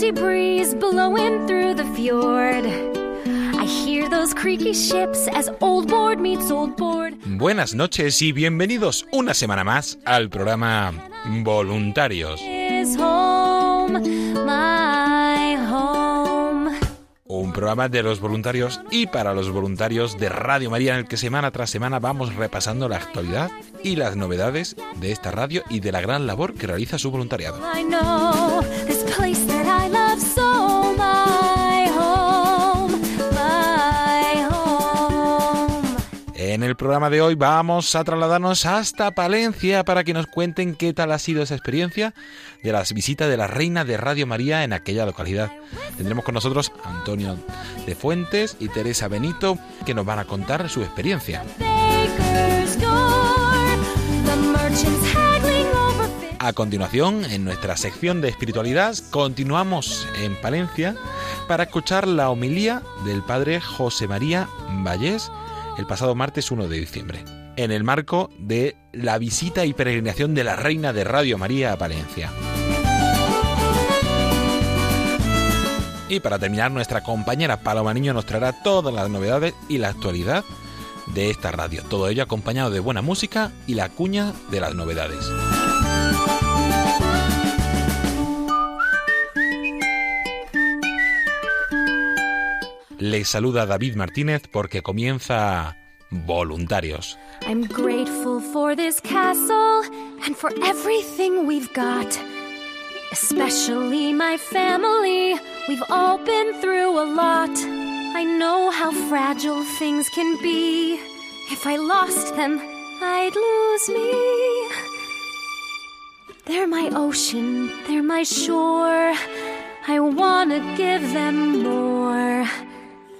Salty breeze blowing through the fjord. I hear those creaky ships as old board meets old board. Buenas noches y bienvenidos una semana más al programa Voluntarios. Is home, my programa de los voluntarios y para los voluntarios de Radio María en el que semana tras semana vamos repasando la actualidad y las novedades de esta radio y de la gran labor que realiza su voluntariado. El programa de hoy vamos a trasladarnos hasta Palencia para que nos cuenten qué tal ha sido esa experiencia de las visitas de la Reina de Radio María en aquella localidad. Tendremos con nosotros a Antonio de Fuentes y Teresa Benito que nos van a contar su experiencia. A continuación, en nuestra sección de espiritualidad, continuamos en Palencia para escuchar la homilía del padre José María Vallés el pasado martes 1 de diciembre, en el marco de la visita y peregrinación de la Reina de Radio María a Palencia. Y para terminar, nuestra compañera Paloma Niño nos traerá todas las novedades y la actualidad de esta radio, todo ello acompañado de buena música y la cuña de las novedades. Les saluda David Martínez porque comienza Voluntarios. I'm grateful for this castle and for everything we've got. Especially my family. We've all been through a lot. I know how fragile things can be. If I lost them, I'd lose me. They're my ocean, they're my shore. I wanna give them more.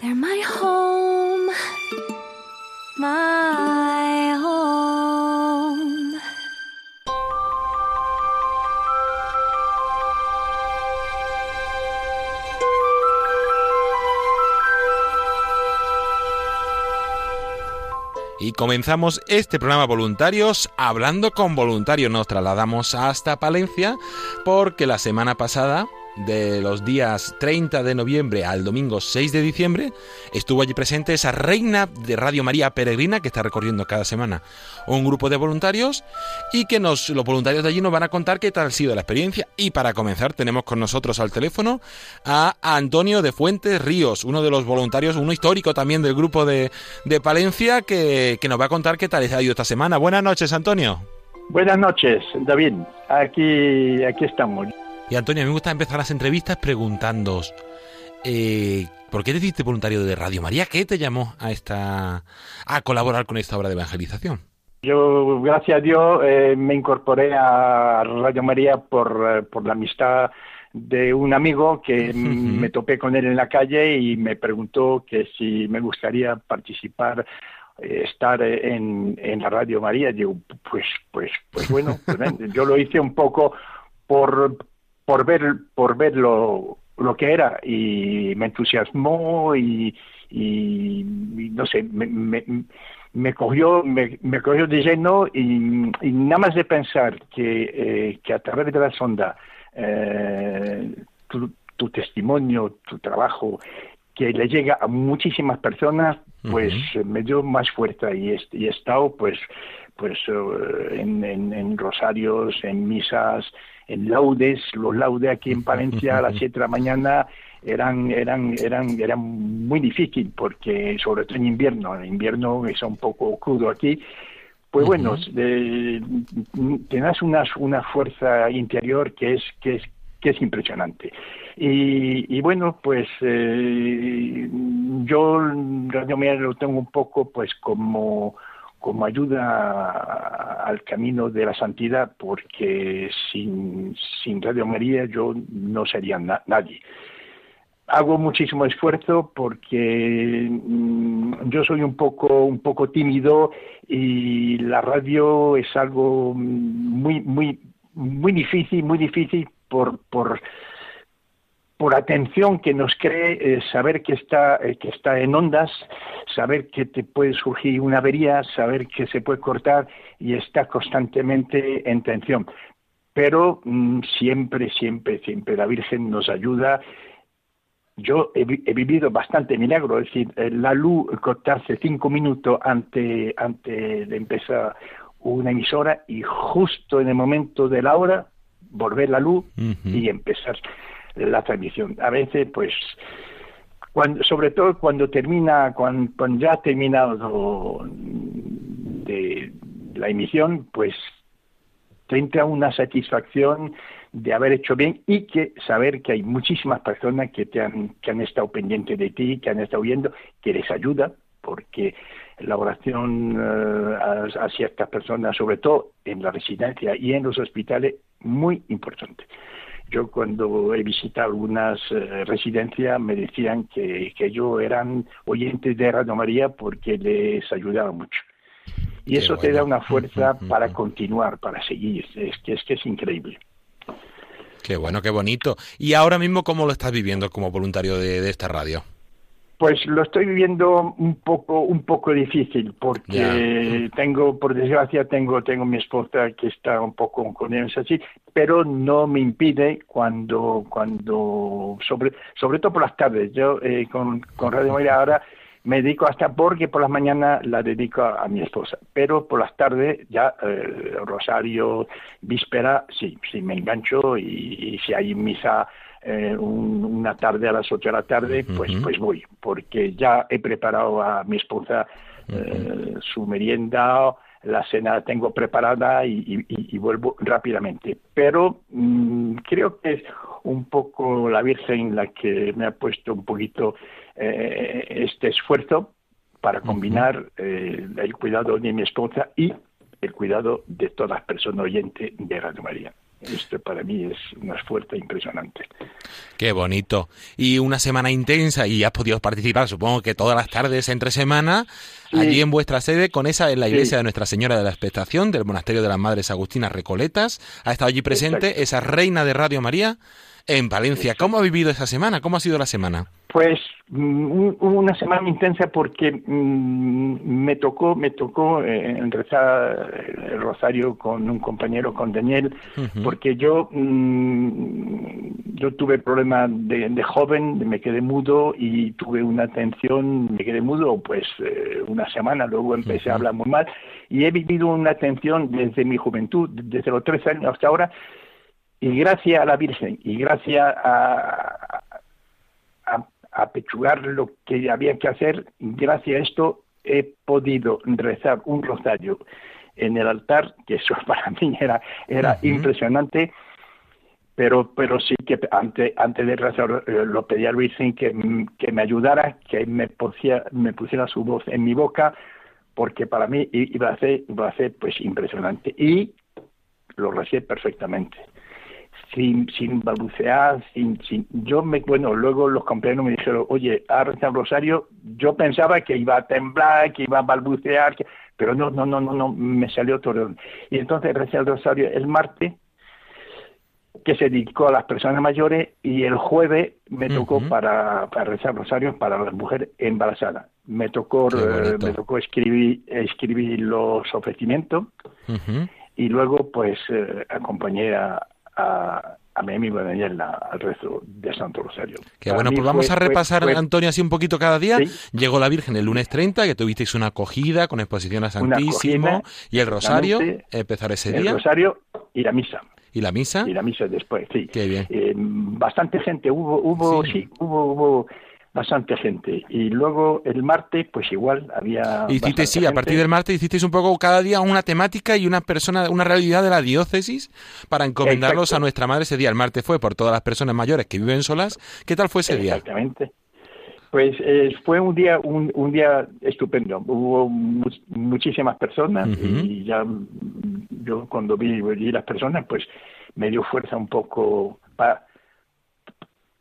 They're my home, my home. Y comenzamos este programa Voluntarios hablando con voluntarios. Nos trasladamos hasta Palencia porque la semana pasada, de los días 30 de noviembre al domingo 6 de diciembre, estuvo allí presente esa reina de Radio María Peregrina que está recorriendo cada semana un grupo de voluntarios y que nos, los voluntarios de allí nos van a contar qué tal ha sido la experiencia. Y para comenzar tenemos con nosotros al teléfono a Antonio de Fuentes Ríos, uno de los voluntarios, uno histórico también del grupo de, de Palencia, que, que nos va a contar qué tal ha ido esta semana. Buenas noches, Antonio. Buenas noches, David. Aquí, aquí estamos. Y Antonio, a mí me gusta empezar las entrevistas preguntándoos, eh, ¿por qué te hiciste voluntario de Radio María? ¿Qué te llamó a esta a colaborar con esta obra de evangelización? Yo, gracias a Dios, eh, me incorporé a Radio María por, eh, por la amistad de un amigo que me topé con él en la calle y me preguntó que si me gustaría participar estar en, en la Radio María. Digo, pues, pues, pues bueno, pues yo lo hice un poco por, por ver, por ver lo, lo que era. Y me entusiasmó y, no sé, me, me, me cogió, me, cogió de lleno y, y nada más de pensar que, eh, que a través de la sonda eh, tu, tu testimonio, tu trabajo, que le llega a muchísimas personas, pues me dio más fuerza y, he estado pues pues eh, en, en, rosarios, en misas, en laudes, los laudes aquí en Palencia a las 7 de la mañana eran eran eran eran muy difícil porque sobre todo en invierno, en invierno es un poco crudo aquí. Pues bueno, eh, tienes una, una fuerza interior que es que es que es impresionante. Y, bueno, pues eh, yo Radio María lo tengo un poco pues como como ayuda al camino de la santidad, porque sin, sin Radio María yo no sería nadie. Hago muchísimo esfuerzo porque mm, yo soy un poco, un poco tímido y la radio es algo muy, muy, muy difícil, muy difícil por, por, por atención que nos cree eh, saber que está, eh, que está en ondas, saber que te puede surgir una avería, saber que se puede cortar y está constantemente en tensión. Pero mm, siempre, siempre, siempre la Virgen nos ayuda. Yo he, vivido bastante milagro, es decir, eh, la luz cortarse cinco minutos antes, antes de empezar una emisora y justo en el momento de la hora volver la luz y empezar la transmisión. A veces, pues, cuando, sobre todo cuando termina, cuando, ya ha terminado de la emisión, pues te entra una satisfacción de haber hecho bien y que saber que hay muchísimas personas que te han, que han estado pendientes de ti, que han estado viendo, que les ayuda, porque la oración eh, a, a, ciertas personas, sobre todo en la residencia y en los hospitales, muy importante. Yo cuando he visitado algunas eh, residencias me decían que, que ellos eran oyentes de Radio María porque les ayudaba mucho. Y eso te da una fuerza para continuar, para seguir. Es que es que es increíble. Qué bueno, qué bonito. ¿Y ahora mismo cómo lo estás viviendo como voluntario de esta radio? Pues lo estoy viviendo un poco un poco difícil porque tengo por desgracia tengo tengo mi esposa que está un poco con ellos así, pero no me impide cuando cuando sobre sobre todo por las tardes. Yo eh, con con Radio María ahora me dedico hasta porque por las mañanas la dedico a, mi esposa, pero por las tardes ya eh, rosario, víspera, sí, sí me engancho y si hay misa eh, una tarde a las 8 de la tarde, pues, pues voy, porque ya he preparado a mi esposa eh, su merienda, la cena la tengo preparada y, vuelvo rápidamente. Pero mm, creo que es un poco la Virgen la que me ha puesto un poquito eh, este esfuerzo para combinar el cuidado de mi esposa y el cuidado de todas las personas oyentes de Radio María. Esto para mí es un esfuerzo impresionante. Qué bonito. Y una semana intensa y has podido participar, supongo que todas las tardes entre semana, allí en vuestra sede, con esa en la iglesia de Nuestra Señora de la Expectación, del Monasterio de las Madres Agustinas Recoletas. Ha estado allí presente esa reina de Radio María en Valencia. ¿Cómo ha vivido esa semana? ¿Cómo ha sido la semana? Pues mm, una semana intensa porque mm, me tocó me tocó eh, rezar el rosario con un compañero con Daniel porque yo mm, yo tuve problemas de, joven me quedé mudo y tuve una atención me quedé mudo pues eh, una semana luego empecé a hablar muy mal y he vivido una atención desde mi juventud desde los tres años hasta ahora y gracias a la Virgen y gracias a, apechugar lo que había que hacer, gracias a esto he podido rezar un rosario en el altar, que eso para mí era, era impresionante, pero, pero sí que antes, antes de rezar eh, lo pedí a Luis que, que me ayudara, que me pusiera, me pusiera su voz en mi boca, porque para mí iba a ser, iba a ser pues impresionante. Y lo recé perfectamente sin, sin balbucear, sin, sin, yo me, bueno, luego los compañeros me dijeron, oye, a rezar rosario, yo pensaba que iba a temblar, que iba a balbucear, pero no, no, no, no, no, me salió todo. Y entonces recé el rosario el martes, que se dedicó a las personas mayores, y el jueves me tocó para, para rezar rosario para las mujeres embarazadas. Me tocó, eh, me tocó escribir, escribir los ofrecimientos, y luego pues eh, acompañé a, a, a mi amigo Daniel al rezo de Santo Rosario. Que bueno, pues vamos a repasar, Antonio, así un poquito cada día. Llegó la Virgen el lunes 30, que tuvisteis una acogida con exposición a Santísimo y el Rosario, empezar ese día. El Rosario y la misa. ¿Y la misa? Y la misa después, sí. Qué bien. Eh, bastante gente, hubo, hubo, sí, hubo, hubo bastante gente. Y luego el martes, pues igual había. Hiciste, sí, a partir del martes hicisteis un poco cada día una temática y una persona, una realidad de la diócesis para encomendarlos a nuestra madre ese día. El martes fue por todas las personas mayores que viven solas. ¿Qué tal fue ese día? Exactamente. Pues eh, fue un día un, un, día estupendo. Hubo muchísimas personas y ya yo cuando vi, vi, las personas, pues me dio fuerza un poco para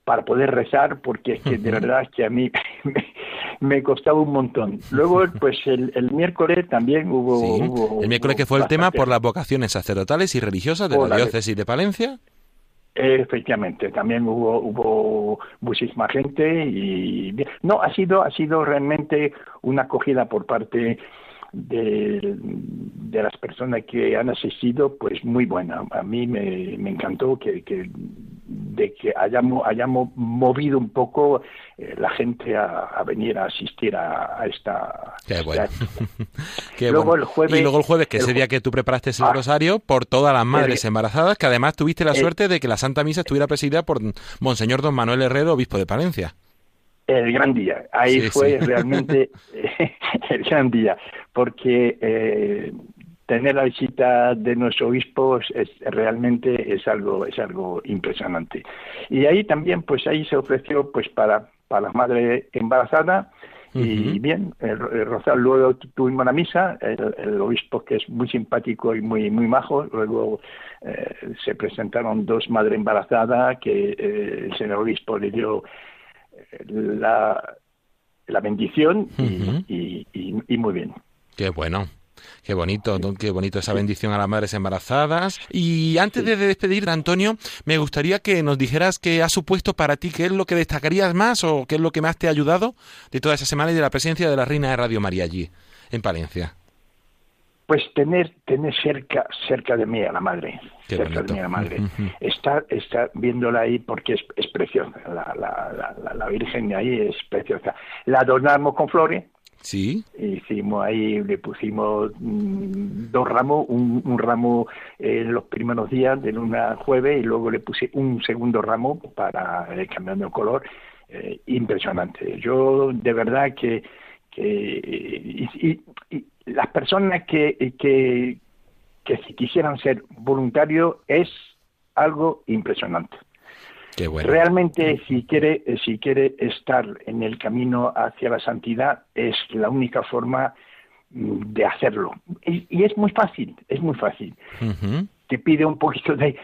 para poder rezar, porque es que de verdad es que a mí me, costaba un montón. Luego, pues el, miércoles también hubo, El miércoles que fue el tema por las vocaciones sacerdotales y religiosas de la diócesis de Palencia. Efectivamente, también hubo hubo muchísima gente y no ha sido ha sido realmente una acogida por parte de, de las personas que han asistido, pues muy buena. A mí me, me encantó que, que de que hayamos, hayamos movido un poco eh, la gente a, venir a asistir a, esta... Qué bueno. luego el jueves, y luego el jueves, que ese día que tú preparaste el ah. rosario, por todas las madres embarazadas, que además tuviste la suerte de que la Santa Misa estuviera presidida por Monseñor Don Manuel Herrero, obispo de Palencia. El gran día, ahí fue realmente el gran día, porque eh, tener la visita de nuestro obispo es, realmente es algo es algo impresionante. Y ahí también pues ahí se ofreció pues para para las madres embarazadas y bien el, Rosal luego tuvimos la misa el, obispo que es muy simpático y muy muy majo luego eh, se presentaron dos madres embarazadas que eh, el señor obispo le dio eh, la, la bendición y, y muy bien. Qué bueno Qué bonito, qué bonito esa bendición a las madres embarazadas. Y antes de despedir, Antonio, me gustaría que nos dijeras qué ha supuesto para ti, qué es lo que destacarías más o qué es lo que más te ha ayudado de toda esa semana y de la presencia de la Reina de Radio María allí, en Palencia. Pues tener, tener cerca, cerca de mí a la madre, cerca de mí a la madre. Estar, estar viéndola ahí porque es, es preciosa, la, la, la, la Virgen ahí es preciosa. La adornamos con flores, Sí. Hicimos ahí, le pusimos mm, dos ramos, un, ramo en los primeros días de luna jueves y luego le puse un segundo ramo para ir cambiando el color. Eh, impresionante. Yo de verdad que, que y, las personas que, que, que si quisieran ser voluntarios es algo impresionante. Realmente, si quiere, si quiere estar en el camino hacia la santidad, es la única forma mm, de hacerlo. Y, es muy fácil, es muy fácil. Te pide un poquito de,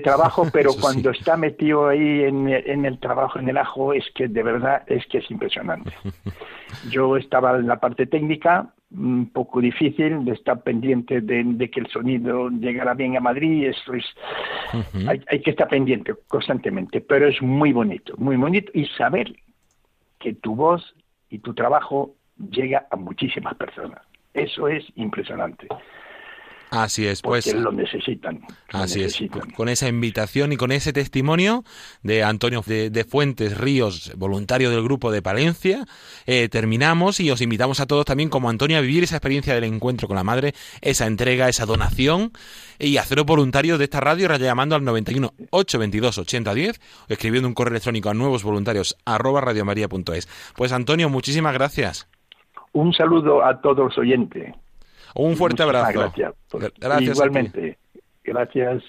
trabajo, pero cuando está metido ahí en, en, el trabajo, en el ajo, es que de verdad es que es impresionante. Yo estaba en la parte técnica, un poco difícil de estar pendiente de, que el sonido llegara bien a Madrid, eso es, hay, que estar pendiente constantemente, pero es muy bonito, muy bonito y saber que tu voz y tu trabajo llega a muchísimas personas. Eso es impresionante. Así es, pues. lo necesitan. así es. Con esa invitación y con ese testimonio de Antonio de, Fuentes Ríos, voluntario del grupo de Palencia, eh, terminamos y os invitamos a todos también, como Antonio, a vivir esa experiencia del encuentro con la madre, esa entrega, esa donación y haceros voluntarios de esta radio llamando al 91 822 8010 o escribiendo un correo electrónico a nuevos voluntarios arroba radiomaria.es. Pues Antonio, muchísimas gracias. Un saludo a todos los oyentes. Un fuerte abrazo. Gracias. gracias Igualmente. Gracias.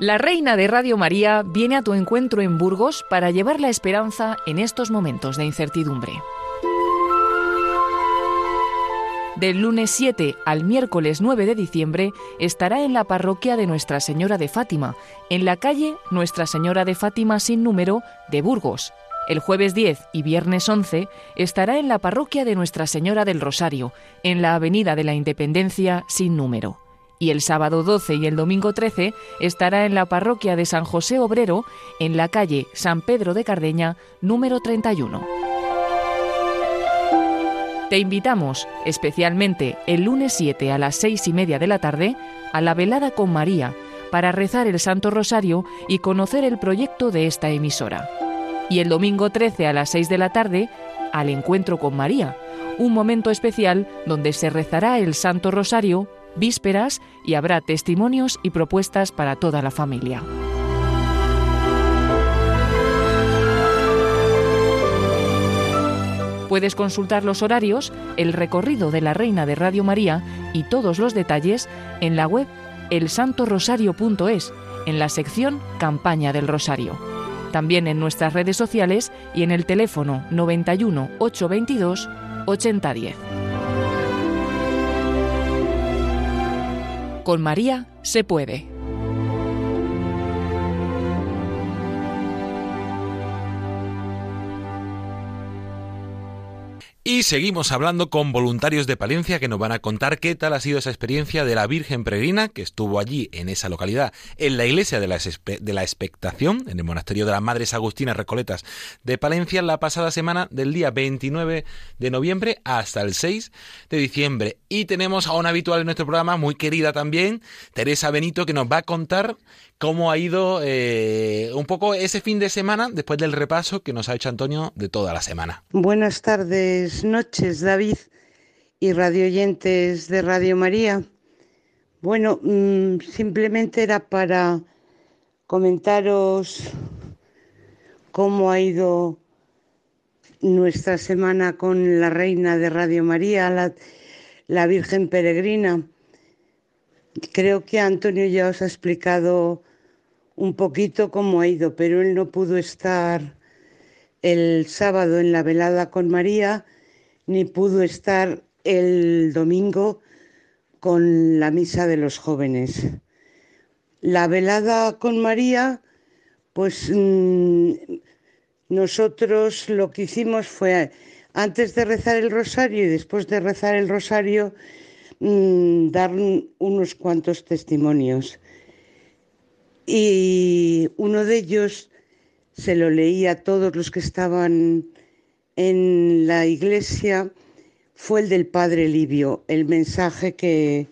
La reina de Radio María viene a tu encuentro en Burgos para llevar la esperanza en estos momentos de incertidumbre. Del lunes 7 al miércoles 9 de diciembre estará en la parroquia de Nuestra Señora de Fátima, en la calle Nuestra Señora de Fátima sin número de Burgos. El jueves 10 y viernes 11 estará en la parroquia de Nuestra Señora del Rosario, en la Avenida de la Independencia sin número. Y el sábado 12 y el domingo 13 estará en la parroquia de San José Obrero, en la calle San Pedro de Cardeña, número 31. Te invitamos, especialmente el lunes 7 a las seis y media de la tarde, a la velada con María, para rezar el Santo Rosario y conocer el proyecto de esta emisora. Y el domingo 13 a las 6 de la tarde, al encuentro con María, un momento especial donde se rezará el Santo Rosario, vísperas y habrá testimonios y propuestas para toda la familia. Puedes consultar los horarios, el recorrido de la Reina de Radio María y todos los detalles en la web elsantorosario.es, en la sección Campaña del Rosario. También en nuestras redes sociales y en el teléfono 91 822 8010. Con María se puede. Y seguimos hablando con voluntarios de Palencia que nos van a contar qué tal ha sido esa experiencia de la Virgen Peregrina que estuvo allí en esa localidad, en la iglesia de la, de la Expectación, en el monasterio de las Madres Agustinas Recoletas de Palencia, la pasada semana del día 29 de noviembre hasta el 6 de diciembre. Y tenemos a una habitual en nuestro programa, muy querida también, Teresa Benito, que nos va a contar cómo ha ido eh, un poco ese fin de semana después del repaso que nos ha hecho Antonio de toda la semana. Buenas tardes, noches, David y radioyentes de Radio María. Bueno, mm, simplemente era para comentaros cómo ha ido nuestra semana con la reina de Radio María, la, la Virgen Peregrina. Creo que Antonio ya os ha explicado un poquito cómo ha ido, pero él no pudo estar el sábado en la velada con María, ni pudo estar el domingo con la misa de los jóvenes. La velada con María, pues mm, nosotros lo que hicimos fue, antes de rezar el rosario y después de rezar el rosario, Mm, dar unos cuantos testimonios. Y uno de ellos se lo leí a todos los que estaban en la iglesia, fue el del Padre Livio, el mensaje que,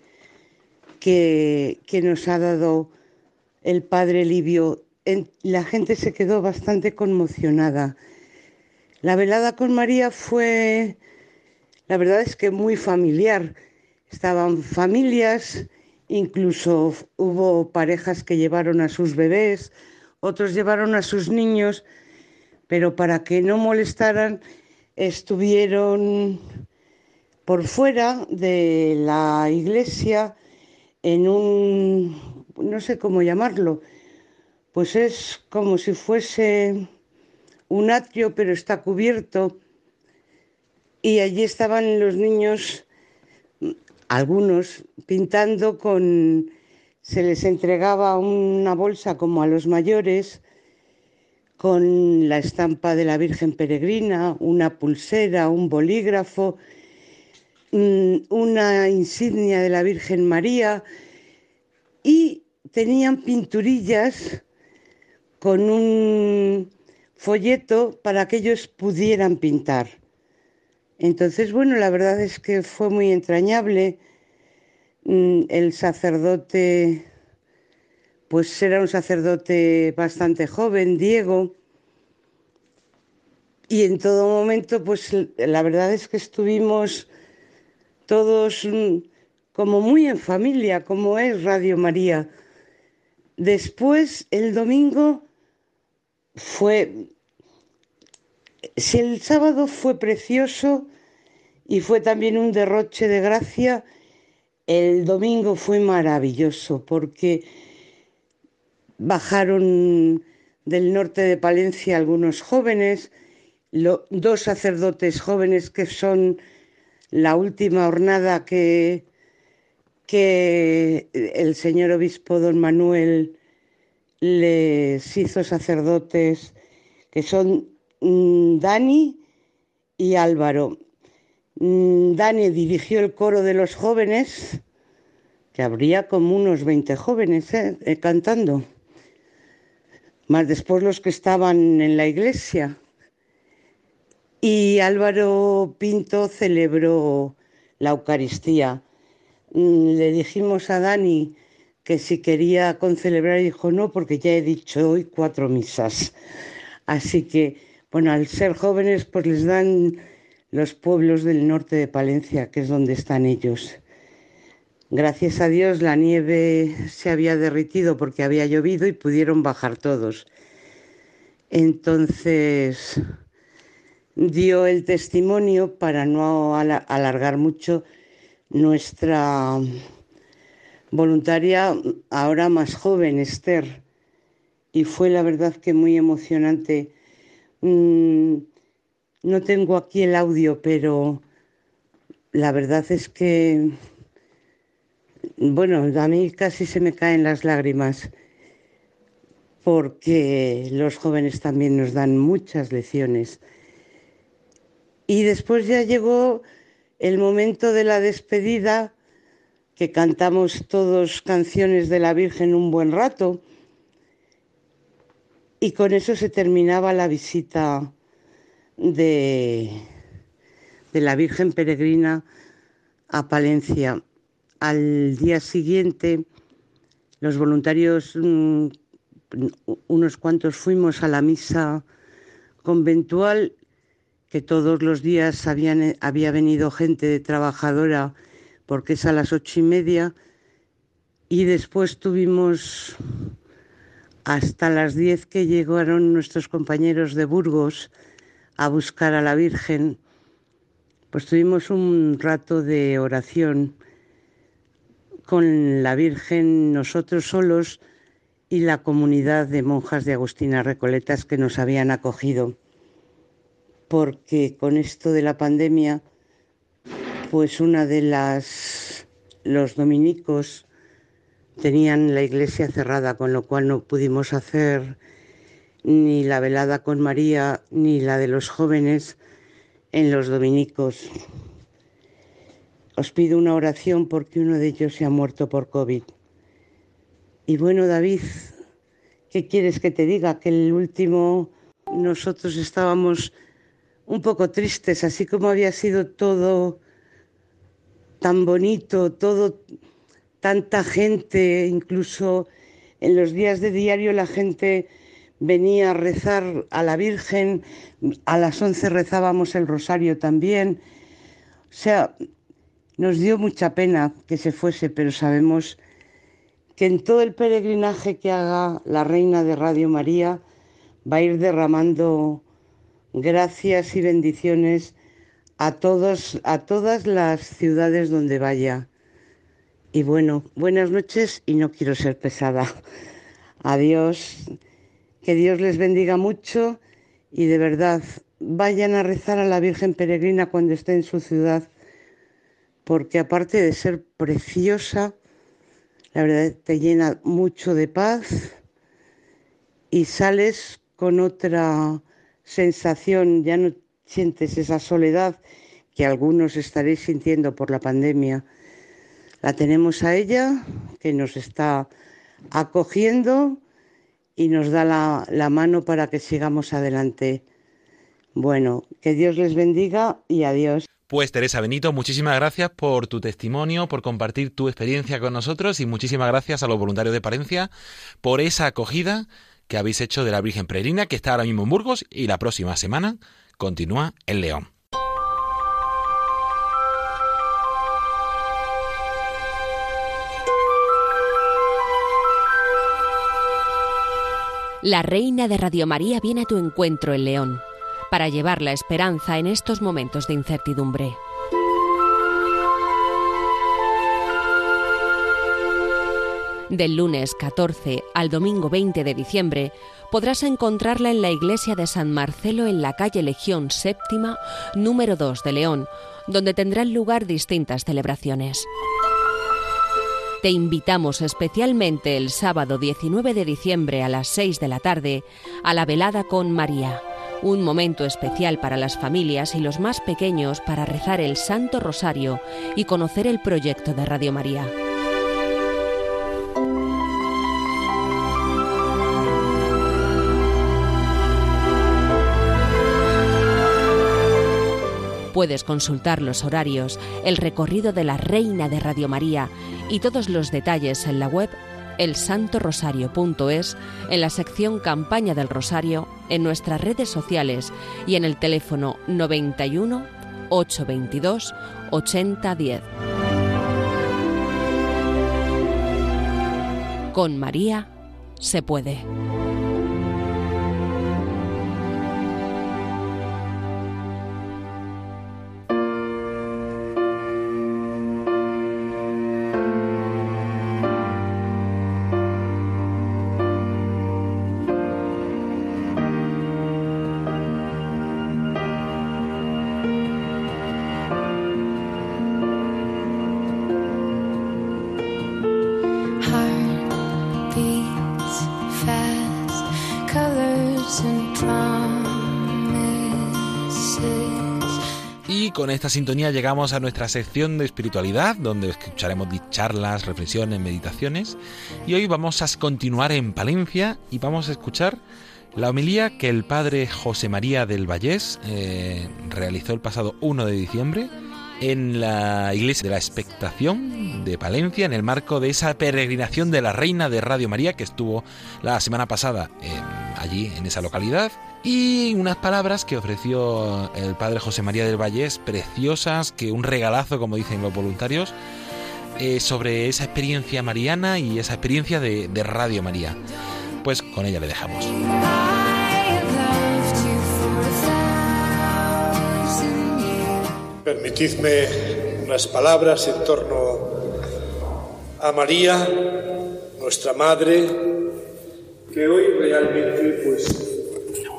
que, nos ha dado el Padre Livio. la gente se quedó bastante conmocionada. La velada con María fue, la verdad es que muy familiar Estaban familias, incluso hubo parejas que llevaron a sus bebés, otros llevaron a sus niños, pero para que no molestaran estuvieron por fuera de la iglesia en un, no sé cómo llamarlo, pues es como si fuese un atrio, pero está cubierto. Y allí estaban los niños algunos pintando con, se les entregaba una bolsa como a los mayores, con la estampa de la Virgen Peregrina, una pulsera, un bolígrafo, mm, una insignia de la Virgen María y tenían pinturillas con un folleto para que ellos pudieran pintar. Entonces, bueno, la verdad es que fue muy entrañable. Mm, el sacerdote, pues era un sacerdote bastante joven, Diego, y en todo momento, pues la verdad es que estuvimos todos mm, como muy en familia, como es Radio María. Después, el domingo fue, si el sábado fue precioso, y fue también un derroche de gracia. El domingo fue maravilloso porque bajaron del norte de Palencia algunos jóvenes, dos sacerdotes jóvenes que son la última hornada que, que el señor obispo don Manuel les hizo sacerdotes, que son mm, Dani y Álvaro. Mm, Dani dirigió el coro de los jóvenes, que habría como unos 20 jóvenes ¿eh? Eh, cantando, más después los que estaban en la iglesia. Y Álvaro Pinto celebró la Eucaristía. Mm, le dijimos a Dani que si quería concelebrar dijo no, porque ya he dicho hoy cuatro misas. Así que, bueno, al ser jóvenes, pues les dan los pueblos del norte de Palencia, que es donde están ellos. Gracias a Dios la nieve se había derritido porque había llovido y pudieron bajar todos. Entonces dio el testimonio para no alargar mucho nuestra voluntaria ahora más joven, Esther. Y fue la verdad que muy emocionante. Mm, no tengo aquí el audio, pero la verdad es que bueno, a mí casi se me caen las lágrimas porque los jóvenes también nos dan muchas lecciones. Y después ya llegó el momento de la despedida, que cantamos todos canciones de la Virgen un buen rato, y con eso se terminaba la visita de, de la Virgen Peregrina a Palencia al día siguiente los voluntarios, mm, unos cuantos fuimos a la misa conventual, que todos los días había venido gente trabajadora porque es a las ocho y media, y después tuvimos hasta las diez que llegaron nuestros compañeros de Burgos a buscar a la Virgen, pues tuvimos un rato de oración con la Virgen nosotros solos y la comunidad de monjas de Agustina Recoletas que nos habían acogido. Porque con esto de la pandemia, pues una de las, los dominicos tenían la iglesia cerrada, con lo cual no pudimos hacer ni la velada con María ni la de los jóvenes en los dominicos. Os pido una oración porque uno de ellos se ha muerto por COVID. Y bueno, David, ¿qué quieres que te diga? Que el último nosotros estábamos un poco tristes, así como había sido todo tan bonito, todo tanta gente, incluso en los días de diario la gente venía a rezar a la Virgen, a las once rezábamos el rosario también. O sea, nos dio mucha pena que se fuese, pero sabemos que en todo el peregrinaje que haga la Reina de Radio María va a ir derramando gracias y bendiciones a todos, a todas las ciudades donde vaya. Y bueno, buenas noches y no quiero ser pesada. Adiós, que Dios les bendiga mucho y de verdad vayan a rezar a la Virgen Peregrina cuando esté en su ciudad porque aparte de ser preciosa, la verdad te llena mucho de paz y sales con otra sensación, ya no sientes esa soledad que algunos estaréis sintiendo por la pandemia. La tenemos a ella, que nos está acogiendo y nos da la, mano para que sigamos adelante. Bueno, que Dios les bendiga y adiós. Pues Teresa Benito, muchísimas gracias por tu testimonio, por compartir tu experiencia con nosotros y muchísimas gracias a los voluntarios de Palencia por esa acogida que habéis hecho de la Virgen Peregrina, que está ahora mismo en Burgos y la próxima semana continúa en León. La Reina de Radio María viene a tu encuentro en León para llevar la esperanza en estos momentos de incertidumbre. Del lunes 14 al domingo 20 de diciembre podrás encontrarla en la iglesia de San Marcelo en la calle Legión Séptima, número 2 de León, donde tendrán lugar distintas celebraciones. Te invitamos especialmente el sábado 19 de diciembre a las 6 de la tarde a la velada con María un momento especial para las familias y los más pequeños para rezar el Santo Rosario y conocer el proyecto de Radio María. Puedes consultar los horarios, el recorrido de la Reina de Radio María y todos los detalles en la web elsantorosario.es, en la sección Campaña del Rosario, en nuestras redes sociales y en el teléfono 91 822 8010. Con María se puede. Esta sintonía llegamos a nuestra sección de espiritualidad, donde escucharemos charlas, reflexiones, meditaciones. Y hoy vamos a continuar en Palencia y vamos a escuchar la homilía que el padre José María del Vallés eh, realizó el pasado 1 de diciembre en la iglesia de la expectación de Palencia en el marco de esa peregrinación de la Reina de Radio María que estuvo la semana pasada allí en esa localidad y unas palabras que ofreció el padre José María del Vallés preciosas que un regalazo como dicen los voluntarios eh, sobre esa experiencia mariana y esa experiencia de Radio María pues con ella le dejamos. Permitidme unas palabras en torno a María, nuestra Madre, que hoy realmente pues,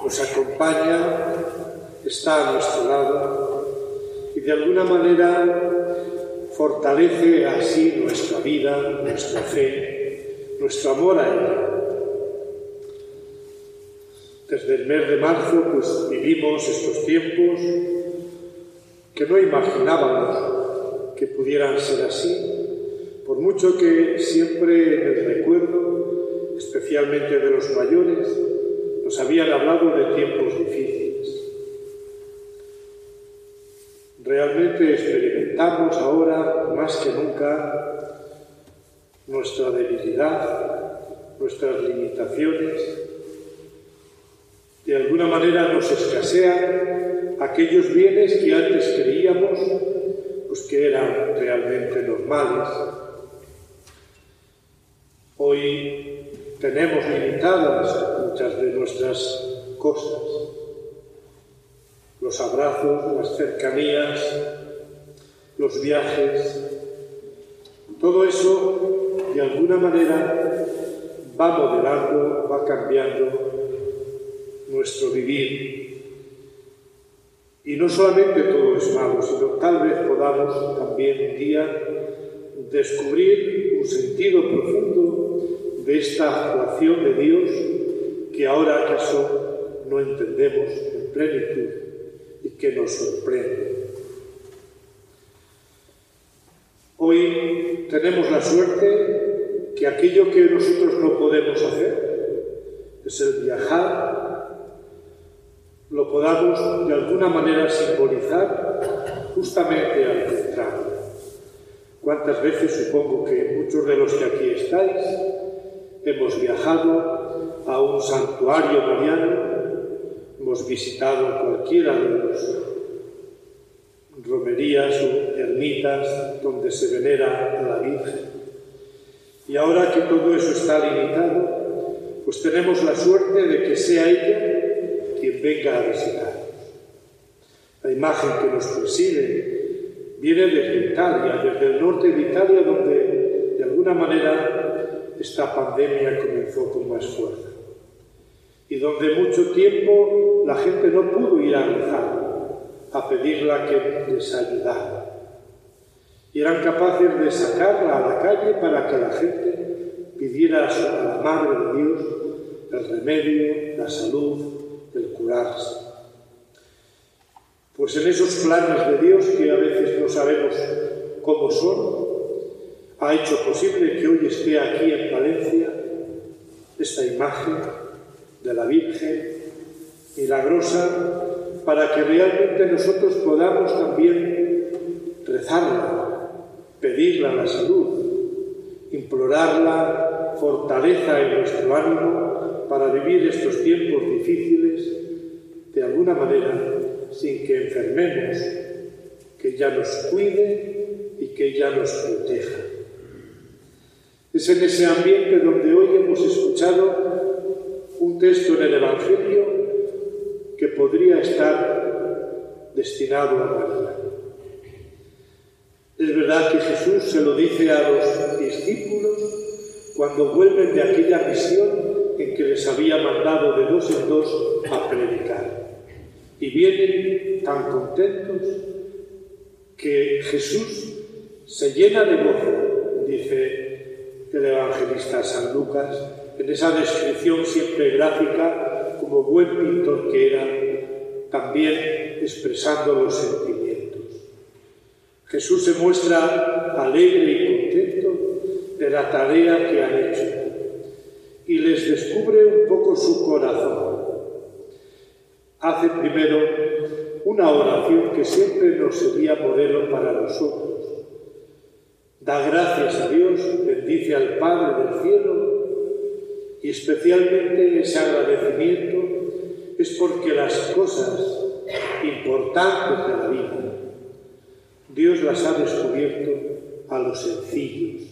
nos acompaña, está a nuestro lado y de alguna manera fortalece así nuestra vida, nuestra fe, nuestro amor a ella. Desde el mes de marzo pues vivimos estos tiempos que no imaginábamos que pudieran ser así, por mucho que siempre en el recuerdo, especialmente de los mayores, nos habían hablado de tiempos difíciles. Realmente experimentamos ahora más que nunca nuestra debilidad, nuestras limitaciones. De alguna manera nos escasean aquellos bienes que antes creíamos pues que eran realmente normales. Hoy tenemos limitadas muchas de nuestras cosas, los abrazos, las cercanías, los viajes, todo eso de alguna manera va modelando, va cambiando nuestro vivir. Y no solamente todo es malo, sino tal vez podamos también un día descubrir un sentido profundo de esta actuación de Dios que ahora acaso no entendemos en plenitud y que nos sorprende. Hoy tenemos la suerte que aquello que nosotros no podemos hacer es el viajar lo podamos de alguna manera simbolizar justamente al contrario. ¿Cuántas veces supongo que muchos de los que aquí estáis hemos viajado a un santuario mariano, hemos visitado cualquiera de los romerías o ermitas donde se venera a la Virgen? Y ahora que todo eso está limitado, pues tenemos la suerte de que sea ella quien venga a visitarnos. La imagen que nos preside viene desde Italia, desde el norte de Italia, donde de alguna manera esta pandemia comenzó con más fuerza. Y donde mucho tiempo la gente no pudo ir a rezar, a pedirla que les ayudara. Y eran capaces de sacarla a la calle para que la gente pidiera a la Madre de Dios el remedio, la salud, el curarse. Pues en esos planes de Dios que a veces no sabemos cómo son, ha hecho posible que hoy esté aquí en Valencia esta imagen de la Virgen milagrosa para que realmente nosotros podamos también rezarla, pedirla la salud, implorarla fortaleza en nuestro ánimo para vivir estos tiempos difíciles de alguna manera sin que enfermemos, que ya nos cuide y que ya nos proteja. Es en ese ambiente donde hoy hemos escuchado un texto en el Evangelio que podría estar destinado a María. Es verdad que Jesús se lo dice a los discípulos cuando vuelven de aquella misión en que les había mandado de dos en dos a predicar. Y vienen tan contentos que Jesús se llena de gozo, dice el evangelista San Lucas, en esa descripción siempre gráfica, como buen pintor que era, también expresando los sentimientos. Jesús se muestra alegre y contento de la tarea que han hecho y les descubre un poco su corazón. Hace primero una oración que siempre nos sería modelo para nosotros. Da gracias a Dios, bendice al Padre del cielo y especialmente ese agradecimiento es porque las cosas importantes de la vida Dios las ha descubierto a los sencillos,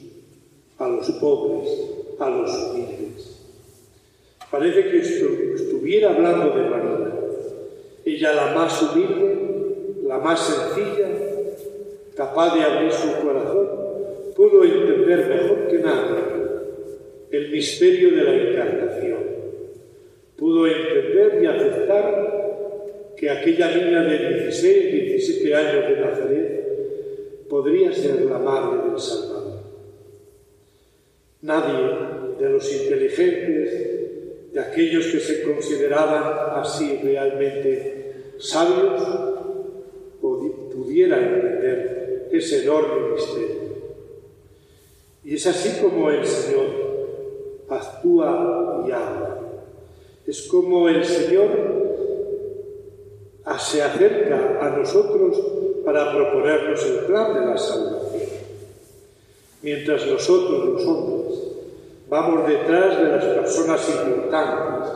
a los pobres, a los humildes. Parece que estuviera hablando de María, ella la más humilde, la más sencilla, capaz de abrir su corazón, el misterio de la encarnación. Pudo entender y aceptar que aquella niña de 16, 17 años de Nazaret podría ser la madre del Salvador. Nadie de los inteligentes, de aquellos que se consideraban así realmente sabios, pudiera entender ese enorme misterio. Y es así como el Señor actúa y habla. Es como el Señor se acerca a nosotros para proponernos el plan de la salvación. Mientras nosotros, los hombres, vamos detrás de las personas importantes,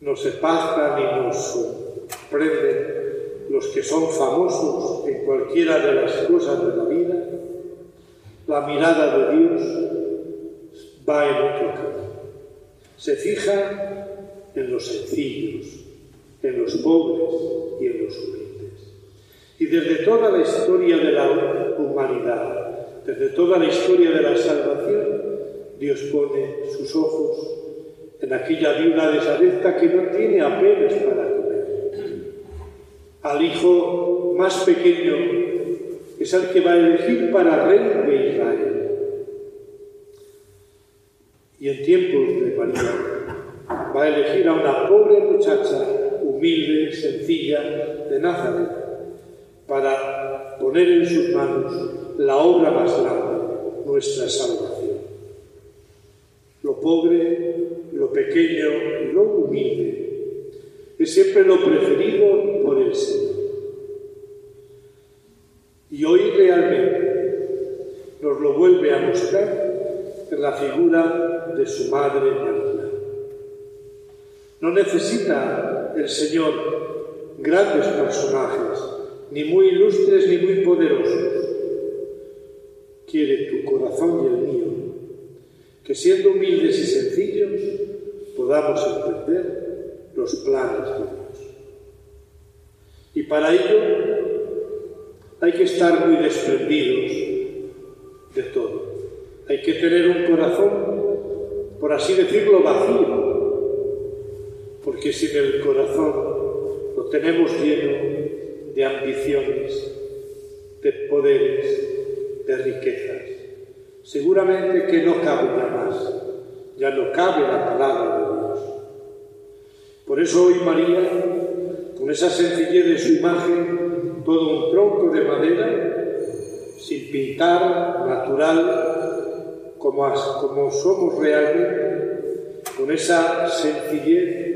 nos sepazan y nos sorprenden los que son famosos en cualquiera de las cosas de la la mirada de Dios va en otro camino. Se fija en los sencillos, en los pobres y en los humildes. Y desde toda la historia de la humanidad, desde toda la historia de la salvación, Dios pone sus ojos en aquella viuda de que no tiene apenas para comer. Al hijo más pequeño es el que va a elegir para rey de Israel. Y en tiempos de María va a elegir a una pobre muchacha humilde, sencilla de Nazaret, para poner en sus manos la obra más grande, nuestra salvación. Lo pobre, lo pequeño lo humilde es siempre lo preferido por el Señor. Y hoy realmente lo vuelve a mostrar en la figura de su madre María. No necesita el Señor grandes personajes, ni muy ilustres ni muy poderosos. Quiere tu corazón y el mío, que siendo humildes y sencillos podamos entender los planes de Dios. Y para ello hay que estar muy desprendidos. Hay que tener un corazón, por así decirlo, vacío, porque si en el corazón lo tenemos lleno de ambiciones, de poderes, de riquezas, seguramente que no cabe ya más, ya no cabe la palabra de Dios. Por eso hoy María, con esa sencillez de su imagen, todo un tronco de madera, sin pintar, natural, como, somos realmente, con esa sencillez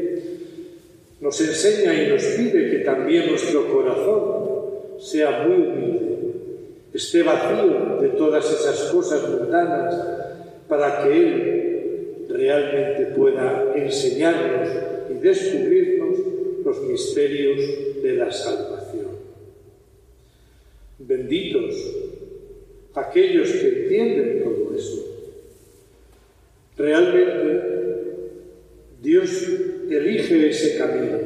nos enseña y nos pide que también nuestro corazón sea muy humilde, esté vacío de todas esas cosas mundanas para que Él realmente pueda enseñarnos y descubrirnos los misterios de la salvación. Benditos aquellos que entienden todo eso. Realmente Dios elige ese camino.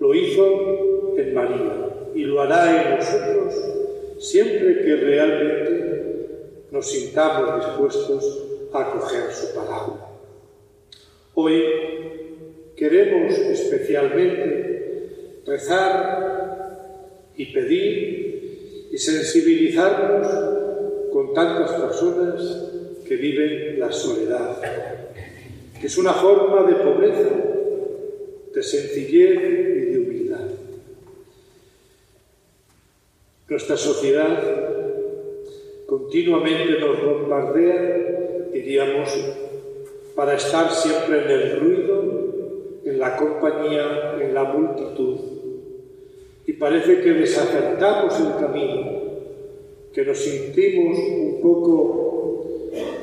Lo hizo en María y lo hará en nosotros siempre que realmente nos sintamos dispuestos a acoger su palabra. Hoy queremos especialmente rezar y pedir y sensibilizarnos con tantas personas que viven la soledad, que es una forma de pobreza, de sencillez y de humildad. Nuestra sociedad continuamente nos bombardea, diríamos, para estar siempre en el ruido, en la compañía, en la multitud. Y parece que desacertamos el camino, que nos sentimos un poco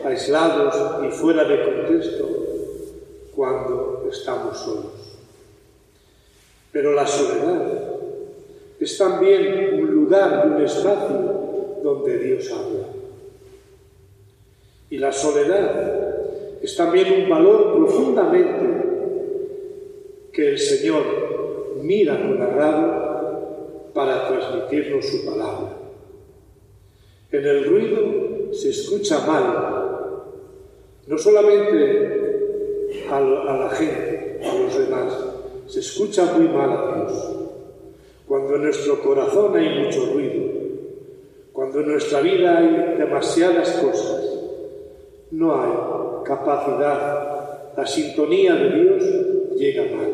aislados y fuera de contexto cuando estamos solos. Pero la soledad es también un lugar, un espacio donde Dios habla. Y la soledad es también un valor profundamente que el Señor mira con agrado para transmitirnos su palabra. En el ruido se escucha mal, no solamente a, la gente, a los demás, se escucha muy mal a Dios. Cuando en nuestro corazón hay mucho ruido, cuando en nuestra vida hay demasiadas cosas, no hay capacidad, la sintonía de Dios llega mal.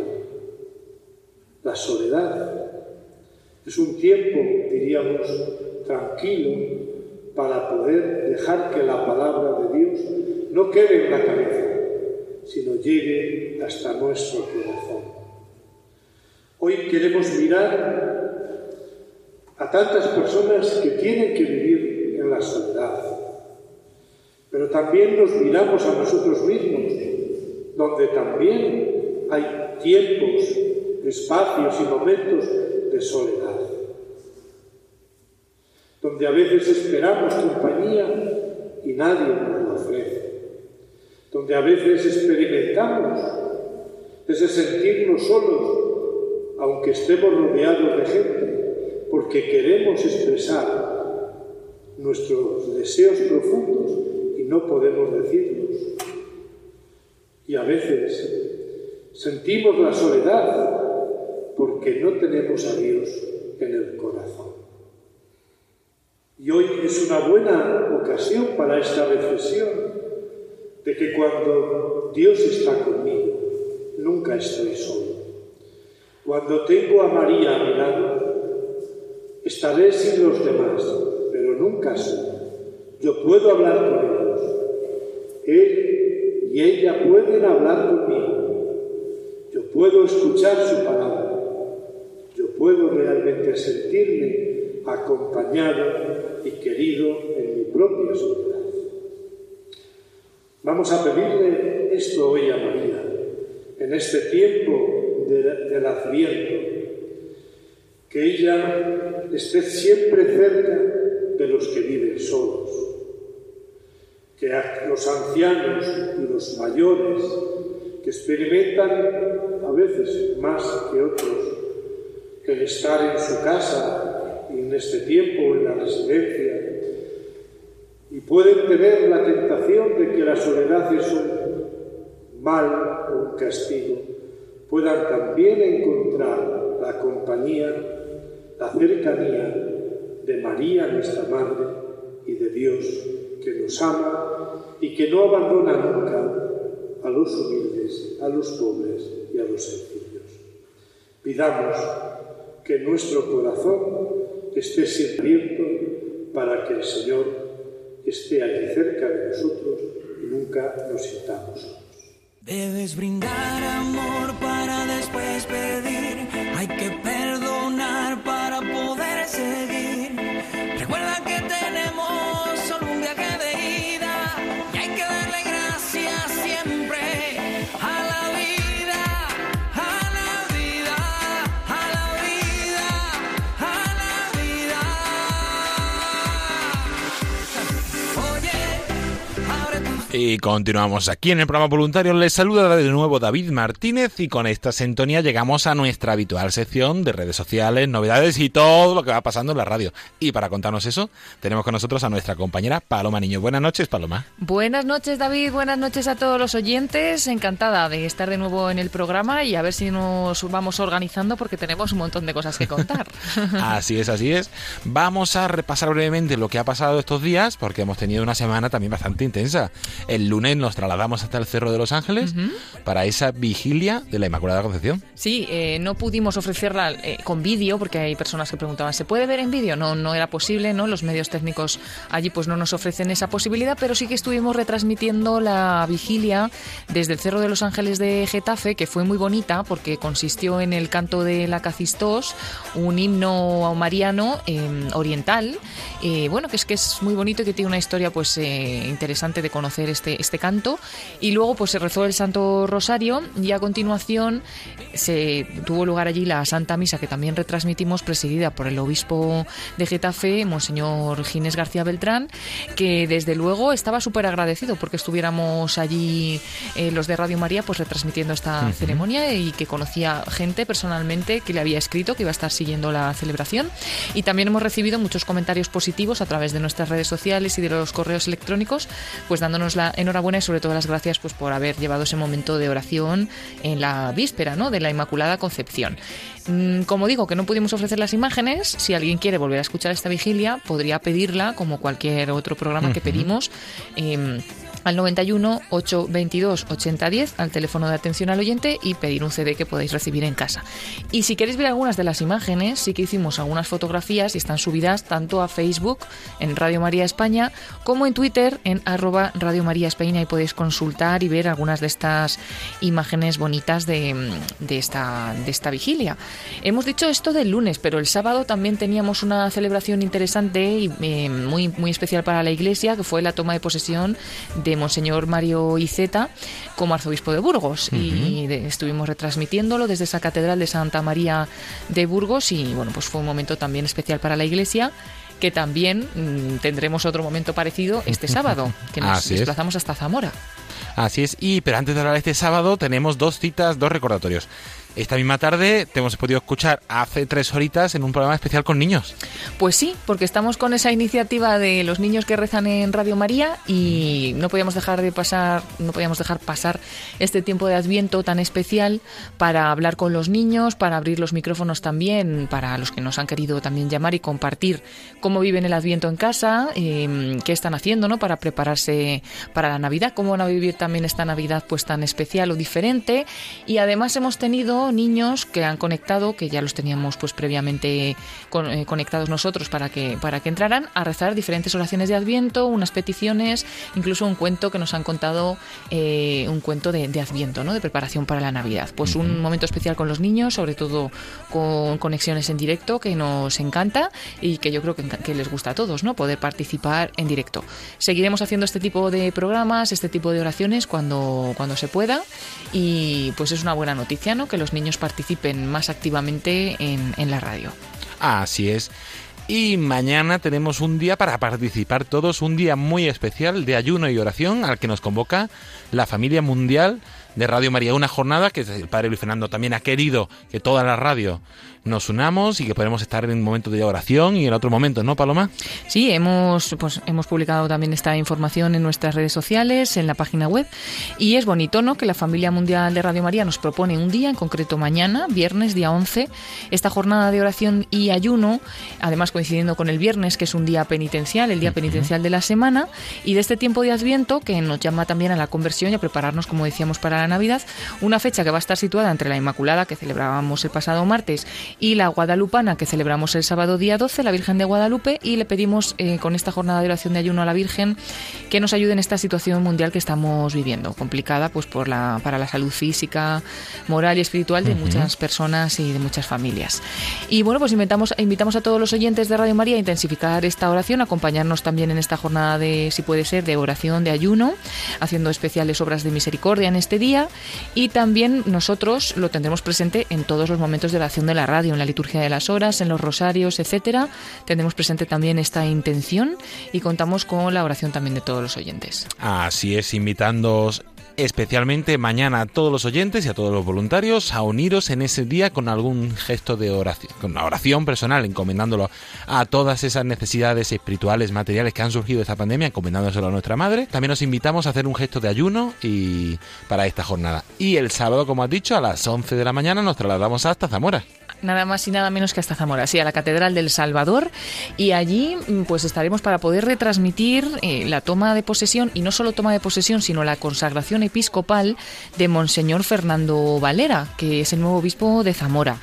La soledad es un tiempo, diríamos, tranquilo para poder dejar que la palabra de Dios no quede en la cabeza, sino llegue hasta nuestro corazón. Hoy queremos mirar a tantas personas que tienen que vivir en la soledad, pero también nos miramos a nosotros mismos, donde también hay tiempos, espacios y momentos de soledad donde a veces esperamos compañía y nadie nos lo ofrece, donde a veces experimentamos ese sentirnos solos, aunque estemos rodeados de gente, porque queremos expresar nuestros deseos profundos y no podemos decirlos. Y a veces sentimos la soledad porque no tenemos a Dios en el corazón. Y hoy es una buena ocasión para esta reflexión de que cuando Dios está conmigo, nunca estoy solo. Cuando tengo a María a mi lado, estaré sin los demás, pero nunca solo. Yo puedo hablar con ellos. Él y ella pueden hablar conmigo. Yo puedo escuchar su palabra. Yo puedo realmente sentirme acompañado y querido en mi propia soledad. Vamos a pedirle esto hoy a María, en este tiempo del adviento, que ella esté siempre cerca de los que viven solos, que los ancianos y los mayores, que experimentan a veces más que otros el estar en su casa en este tiempo en la residencia y pueden tener la tentación de que la soledad es un mal un castigo, puedan también encontrar la compañía, la cercanía de María, nuestra Madre, y de Dios, que nos ama y que no abandona nunca a los humildes, a los pobres y a los sencillos. Pidamos que nuestro corazón esté siempre abierto para que el Señor esté allí cerca de nosotros y nunca nos sintamos solos. Debes brindar amor para después pedir. Hay que perdonar Y continuamos aquí en el programa voluntario. Les saluda de nuevo David Martínez y con esta sintonía llegamos a nuestra habitual sección de redes sociales, novedades y todo lo que va pasando en la radio. Y para contarnos eso, tenemos con nosotros a nuestra compañera Paloma Niño. Buenas noches, Paloma. Buenas noches, David. Buenas noches a todos los oyentes. Encantada de estar de nuevo en el programa y a ver si nos vamos organizando porque tenemos un montón de cosas que contar. Así es, así es. Vamos a repasar brevemente lo que ha pasado estos días porque hemos tenido una semana también bastante intensa. El lunes nos trasladamos hasta el Cerro de los Ángeles para esa vigilia de la Inmaculada Concepción. Sí, eh, no pudimos ofrecerla eh, con vídeo porque hay personas que preguntaban, ¿se puede ver en vídeo? No, no era posible, ¿no? Los medios técnicos allí pues no nos ofrecen esa posibilidad, pero sí que estuvimos retransmitiendo la vigilia desde el Cerro de los Ángeles de Getafe, que fue muy bonita porque consistió en el canto de la Cacistós, un himno mariano eh, oriental, eh, bueno, que es que es muy bonito y que tiene una historia pues interesante de conocer este, este canto. Y luego pues se rezó el Santo Rosario y a continuación se tuvo lugar allí la Santa Misa que también retransmitimos presidida por el obispo de Getafe, Monseñor Ginés García Beltrán, que desde luego estaba súper agradecido porque estuviéramos allí eh, los de Radio María pues retransmitiendo esta ceremonia y que conocía gente personalmente que le había escrito que iba a estar siguiendo la celebración. Y también hemos recibido muchos comentarios positivos a través de nuestras redes sociales y de los correos electrónicos, pues dándonos la enhorabuena y sobre todo las gracias pues por haber llevado ese momento de oración en la víspera ¿no? de la Inmaculada Concepción. Mm, Como digo, que no pudimos ofrecer las imágenes, si alguien quiere volver a escuchar esta vigilia, podría pedirla como cualquier otro programa que pedimos. em, al 91 822 8010 al teléfono de atención al oyente y pedir un CD que podáis recibir en casa. Y si queréis ver algunas de las imágenes, sí que hicimos algunas fotografías y están subidas tanto a Facebook en Radio María España como en Twitter en arroba Radio María España y podéis consultar y ver algunas de estas imágenes bonitas de, de esta, de esta vigilia. Hemos dicho esto del lunes, pero el sábado también teníamos una celebración interesante y eh, muy, muy especial para la iglesia, que fue la toma de posesión de Monseñor Mario Iceta como arzobispo de Burgos. Y de- estuvimos retransmitiéndolo desde esa catedral de Santa María de Burgos y bueno, pues fue un momento también especial para la iglesia que también mm, tendremos otro momento parecido este sábado, que nos Así es. desplazamos hasta Zamora. Así es, y pero antes de hablar de este sábado tenemos dos citas, dos recordatorios. Esta misma tarde te hemos podido escuchar hace tres horitas en un programa especial con niños. Pues sí, porque estamos con esa iniciativa de los niños que rezan en Radio María y no podíamos dejar de pasar, no podíamos dejar pasar este tiempo de Adviento tan especial para hablar con los niños, para abrir los micrófonos también para los que nos han querido también llamar y compartir cómo viven el Adviento en casa, eh, qué están haciendo, ¿no? Para prepararse para la Navidad, cómo van a vivir también esta Navidad pues tan especial o diferente y además hemos tenido niños que han conectado, que ya los teníamos pues previamente con- eh, conectados nosotros para que, para que entraran a rezar diferentes oraciones de Adviento, unas peticiones, incluso un cuento que nos han contado, eh, un cuento de, de Adviento, ¿no? de preparación para la Navidad. Pues un momento especial con los niños, sobre todo con conexiones en directo, que nos encanta y que yo creo que, que les gusta a todos, ¿no? poder participar en directo. Seguiremos haciendo este tipo de programas, este tipo de oraciones cuando, cuando se pueda y pues es una buena noticia, ¿no? Que los niños participen más activamente en, en la radio. Así es. Y mañana tenemos un día para participar todos, un día muy especial de ayuno y oración al que nos convoca la familia mundial de Radio María. Una jornada que el padre Luis Fernando también ha querido que toda la radio nos unamos y que podamos estar en un momento de oración y en otro momento, ¿no, Paloma? Sí, hemos, pues, hemos publicado también esta información en nuestras redes sociales, en la página web. Y es bonito, ¿no? Que la familia mundial de Radio María nos propone un día, en concreto mañana, viernes, día 11, esta jornada de oración y ayuno, además coincidiendo con el viernes, que es un día penitencial, el día penitencial de la semana, y de este tiempo de Adviento que nos llama también a la conversión y a prepararnos, como decíamos, para la Navidad, una fecha que va a estar situada entre la Inmaculada, que celebrábamos el pasado martes, y la Guadalupana, que celebramos el sábado día 12, la Virgen de Guadalupe, y le pedimos eh, con esta jornada de oración de ayuno a la Virgen que nos ayude en esta situación mundial que estamos viviendo, complicada pues por la, para la salud física, moral y espiritual de muchas personas y de muchas familias. Y bueno, pues invitamos, invitamos a todos los oyentes de Radio María a intensificar esta oración, acompañarnos también en esta jornada de, si puede ser, de oración, de ayuno, haciendo especiales obras de misericordia en este día y también nosotros lo tendremos presente en todos los momentos de oración de la radio, en la liturgia de las horas, en los rosarios, etcétera. Tendremos presente también esta intención y contamos con la oración también de todos los oyentes. Así es, invitando especialmente mañana a todos los oyentes y a todos los voluntarios a uniros en ese día con algún gesto de oración, con una oración personal, encomendándolo a todas esas necesidades espirituales, materiales que han surgido de esta pandemia, encomendándoselo a nuestra madre. También os invitamos a hacer un gesto de ayuno y para esta jornada. Y el sábado, como has dicho, a las 11 de la mañana nos trasladamos hasta Zamora nada más y nada menos que hasta Zamora, sí, a la Catedral del Salvador. Y allí mm, pues estaremos para poder retransmitir eh, la toma de posesión, y no solo toma de posesión, sino la consagración episcopal de Monseñor Fernando Valera, que es el nuevo obispo de Zamora.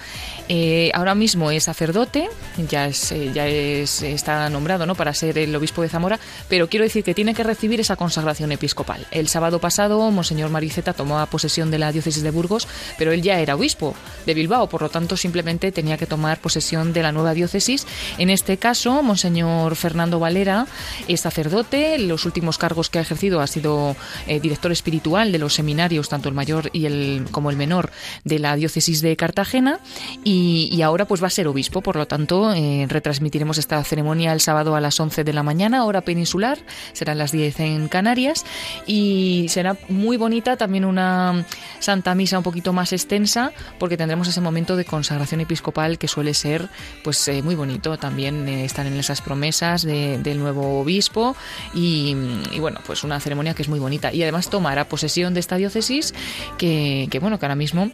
Eh, ahora mismo es sacerdote, ya, es, eh, ya es, está nombrado ¿no? para ser el obispo de Zamora, pero quiero decir que tiene que recibir esa consagración episcopal. El sábado pasado, Monseñor Mariceta tomó posesión de la diócesis de Burgos, pero él ya era obispo de Bilbao, por lo tanto simplemente tenía que tomar posesión de la nueva diócesis. En este caso, Monseñor Fernando Valera es sacerdote, los últimos cargos que ha ejercido ha sido eh, director espiritual de los seminarios, tanto el mayor y el, como el menor, de la diócesis de Cartagena, y y, ahora pues va a ser obispo, por lo tanto eh, retransmitiremos esta ceremonia el sábado a las 11 de la mañana, hora peninsular, serán las 10 en Canarias. Y será muy bonita también una Santa Misa un poquito más extensa porque tendremos ese momento de consagración episcopal que suele ser pues eh, muy bonito, también eh, están en esas promesas del nuevo obispo. Y, bueno, pues una ceremonia que es muy bonita. Y además tomará posesión de esta diócesis que, que bueno, que ahora mismo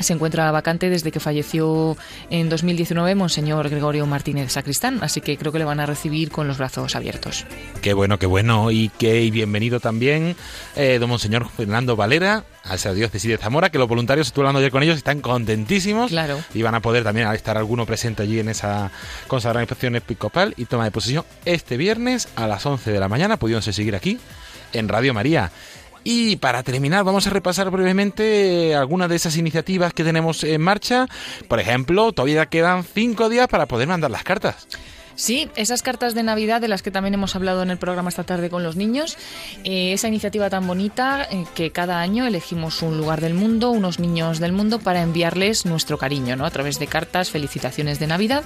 se encuentra vacante desde que falleció en 2019 Monseñor Gregorio Martínez Sacristán, así que creo que le van a recibir con los brazos abiertos. Qué bueno, qué bueno, y qué bienvenido también eh, don Monseñor Fernando Valera, a esa diócesis de Zamora, que los voluntarios, estuve hablando ayer con ellos, están contentísimos claro. y van a poder también estar alguno presente allí en esa consagración episcopal y toma de posesión este viernes a las 11 de la mañana, pudiéndose seguir aquí en Radio María. Y para terminar, vamos a repasar brevemente algunas de esas iniciativas que tenemos en marcha. Por ejemplo, todavía quedan cinco días para poder mandar las cartas. Sí, esas cartas de Navidad de las que también hemos hablado en el programa esta tarde con los niños, eh, esa iniciativa tan bonita eh, que cada año elegimos un lugar del mundo, unos niños del mundo, para enviarles nuestro cariño, ¿no? A través de cartas, felicitaciones de Navidad.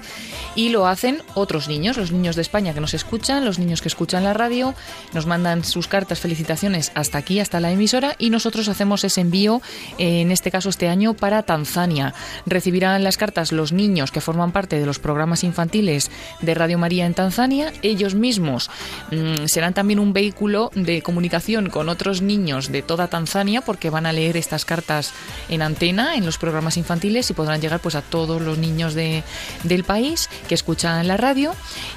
Y lo hacen otros niños, los niños de España que nos escuchan, los niños que escuchan la radio, nos mandan sus cartas, felicitaciones hasta aquí, hasta la emisora, y nosotros hacemos ese envío, eh, en este caso este año, para Tanzania. Recibirán las cartas los niños que forman parte de los programas infantiles de Radio María en Tanzania. Ellos mismos mm, serán también un vehículo de comunicación con otros niños de toda Tanzania porque van a leer estas cartas en antena en los programas infantiles y podrán llegar pues a todos los niños de, del país que escuchan la radio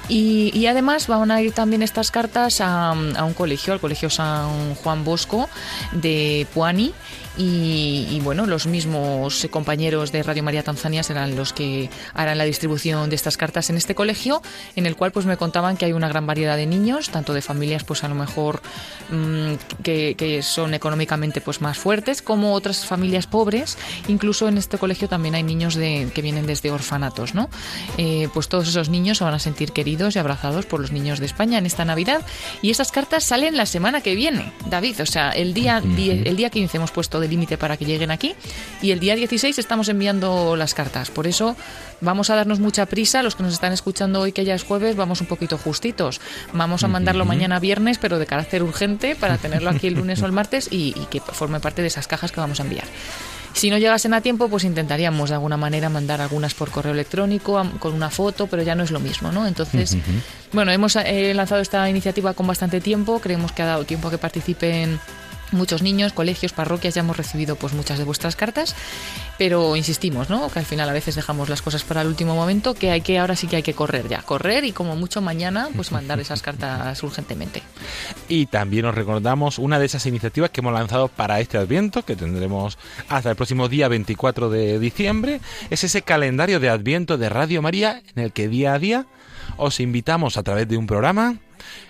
y, y, además van a ir también estas cartas a, a un colegio, al Colegio San Juan Bosco de Puani y, bueno, los mismos compañeros de Radio María Tanzania serán los que harán la distribución de estas cartas en este colegio, en el cual pues me contaban que hay una gran variedad de niños, tanto de familias pues a lo mejor mm, que, son económicamente pues más fuertes, como otras familias pobres. Incluso en este colegio también hay niños de, que vienen desde orfanatos, ¿no? Eh, pues todos esos niños se van a sentir queridos y abrazados por los niños de España en esta Navidad. Y esas cartas salen la semana que viene, David. O sea, el día, el día 15 hemos puesto de límite para que lleguen aquí. Y el día 16 estamos enviando las cartas. Por eso vamos a darnos mucha prisa. Los que nos están escuchando hoy, que ya es jueves, vamos un poquito justitos. Vamos a mandarlo mañana viernes, pero de carácter urgente, para tenerlo aquí el lunes o el martes y, que forme parte de esas cajas que vamos a enviar. Si no llegasen a tiempo, pues intentaríamos de alguna manera mandar algunas por correo electrónico con una foto, pero ya no es lo mismo, ¿no? Entonces, bueno, hemos eh, lanzado esta iniciativa con bastante tiempo, creemos que ha dado tiempo a que participen muchos niños, colegios, parroquias, ya hemos recibido pues muchas de vuestras cartas, pero insistimos, ¿no? Que al final a veces dejamos las cosas para el último momento, que hay que ahora sí que hay que correr ya, correr y como mucho mañana pues mandar esas cartas urgentemente. Y también os recordamos una de esas iniciativas que hemos lanzado para este Adviento, que tendremos hasta el próximo día 24 de diciembre, es ese calendario de Adviento de Radio María en el que día a día os invitamos a través de un programa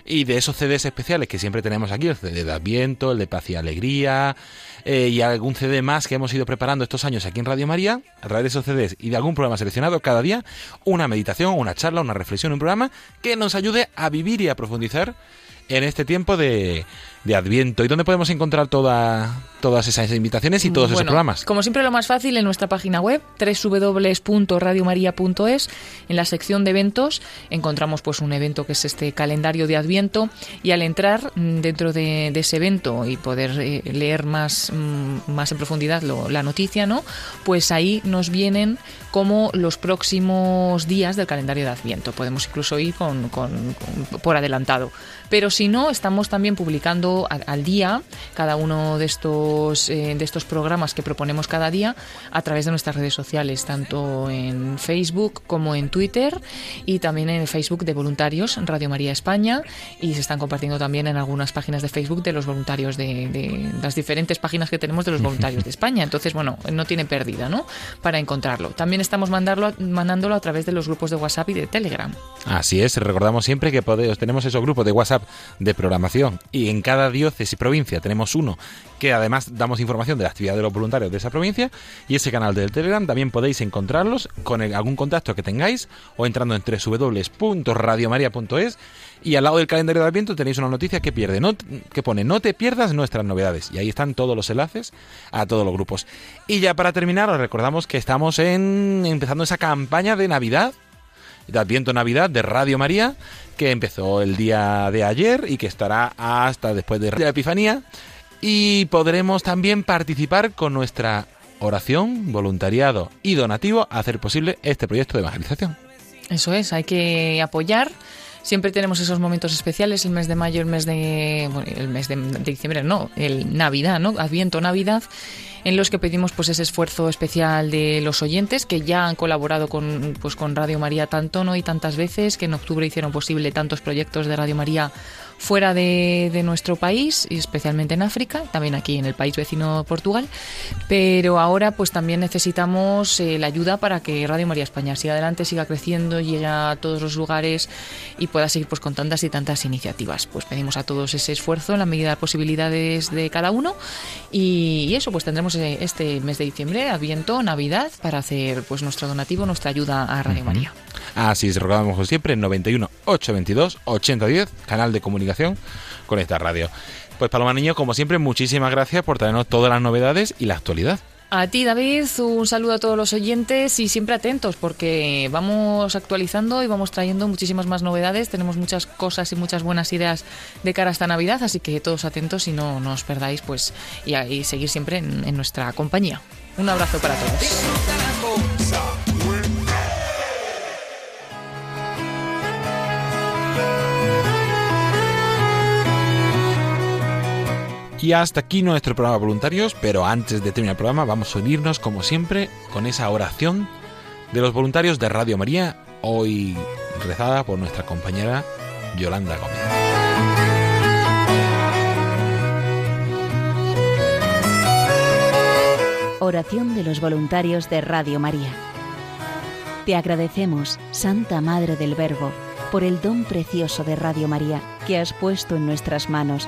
y de esos CDs especiales que siempre tenemos aquí, el CD de Adviento, el de Paz y Alegría, eh, y algún CD más que hemos ido preparando estos años aquí en Radio María, a través de esos CDs y de algún programa seleccionado cada día, una meditación, una charla, una reflexión, un programa que nos ayude a vivir y a profundizar en este tiempo de, de Adviento. ¿Y dónde podemos encontrar toda, todas esas invitaciones y todos esos programas? Como siempre, lo más fácil en nuestra página web, www.radiomaria.es. En la sección de eventos encontramos pues un evento que es este calendario de Adviento y al entrar mm, dentro de, ese evento y poder eh, leer más, mm, más en profundidad la noticia, ¿no? Pues ahí nos vienen como los próximos días del calendario de Adviento. Podemos incluso ir con, por adelantado. Pero si no, estamos también publicando al, día cada uno de estos, eh, de estos programas que proponemos cada día a través de nuestras redes sociales, tanto en Facebook como en Twitter y también en el Facebook de voluntarios Radio María España y se están compartiendo también en algunas páginas de Facebook de los voluntarios de, las diferentes páginas que tenemos de los voluntarios de España. Entonces, bueno, no tiene pérdida, ¿no? Para encontrarlo. También estamos mandarlo, mandándolo a través de los grupos de WhatsApp y de Telegram. Así es, recordamos siempre que podemos, tenemos esos grupos de WhatsApp de programación y en cada diócesis y provincia tenemos uno que además damos información de la actividad de los voluntarios de esa provincia y ese canal del Telegram también podéis encontrarlos con algún contacto que tengáis o entrando en www.radiomaria.es y al lado del calendario de Adviento tenéis una noticia que pierde, no, que pone no te pierdas nuestras novedades y ahí están todos los enlaces a todos los grupos. Y ya para terminar os recordamos que estamos en empezando esa campaña de Navidad de Adviento Navidad de Radio María, que empezó el día de ayer y que estará hasta después de la Epifanía. Y podremos también participar con nuestra oración, voluntariado y donativo a hacer posible este proyecto de evangelización. Eso es, hay que apoyar. Siempre tenemos esos momentos especiales, el mes de mayo, el mes de, el mes de, de diciembre, no, el Navidad, ¿no? Adviento, Navidad en los que pedimos pues ese esfuerzo especial de los oyentes que ya han colaborado con, pues, con Radio María tanto ¿no? y tantas veces, que en octubre hicieron posible tantos proyectos de Radio María fuera de, nuestro país, y especialmente en África, también aquí en el país vecino Portugal, pero ahora pues también necesitamos eh, la ayuda para que Radio María España siga adelante, siga creciendo, llegue a todos los lugares y pueda seguir pues con tantas y tantas iniciativas. Pues pedimos a todos ese esfuerzo en la medida de posibilidades de cada uno y, eso pues tendremos eh, este mes de diciembre, Adviento, Navidad, para hacer pues nuestro donativo, nuestra ayuda a Radio María. Así es, recordamos siempre, 91 822 8010, canal de comunicación con esta radio. Pues Paloma Niño, como siempre, muchísimas gracias por traernos todas las novedades y la actualidad. A ti, David, un saludo a todos los oyentes y siempre atentos porque vamos actualizando y vamos trayendo muchísimas más novedades. Tenemos muchas cosas y muchas buenas ideas de cara a esta Navidad, así que todos atentos y no, nos os perdáis pues y, seguir siempre en nuestra compañía. Un abrazo para todos. Y hasta aquí nuestro programa voluntarios, pero antes de terminar el programa vamos a unirnos como siempre con esa oración de los voluntarios de Radio María, hoy rezada por nuestra compañera Yolanda Gómez. Oración de los voluntarios de Radio María. Te agradecemos, Santa Madre del Verbo, por el don precioso de Radio María que has puesto en nuestras manos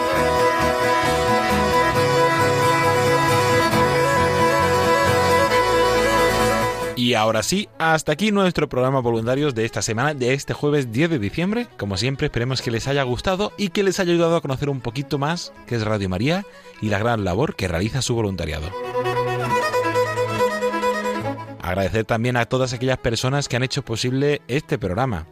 Y ahora sí, hasta aquí nuestro programa voluntarios de esta semana, de este jueves 10 de diciembre. Como siempre, esperemos que les haya gustado y que les haya ayudado a conocer un poquito más qué es Radio María y la gran labor que realiza su voluntariado. Agradecer también a todas aquellas personas que han hecho posible este programa.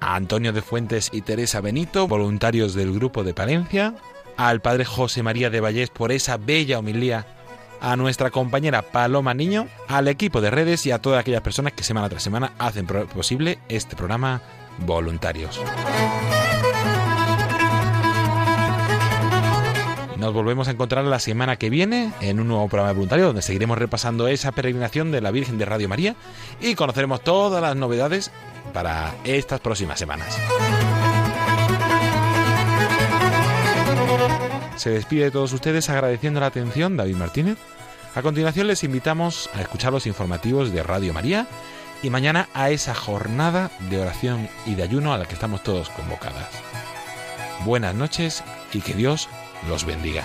A Antonio de Fuentes y Teresa Benito, voluntarios del grupo de Palencia, al padre José María de Vallés por esa bella homilía, a nuestra compañera Paloma Niño, al equipo de redes y a todas aquellas personas que semana tras semana hacen posible este programa Voluntarios. Nos volvemos a encontrar la semana que viene en un nuevo programa de voluntario donde seguiremos repasando esa peregrinación de la Virgen de Radio María y conoceremos todas las novedades para estas próximas semanas. Se despide de todos ustedes agradeciendo la atención David Martínez. A continuación les invitamos a escuchar los informativos de Radio María y mañana a esa jornada de oración y de ayuno a la que estamos todos convocadas. Buenas noches y que Dios los bendiga.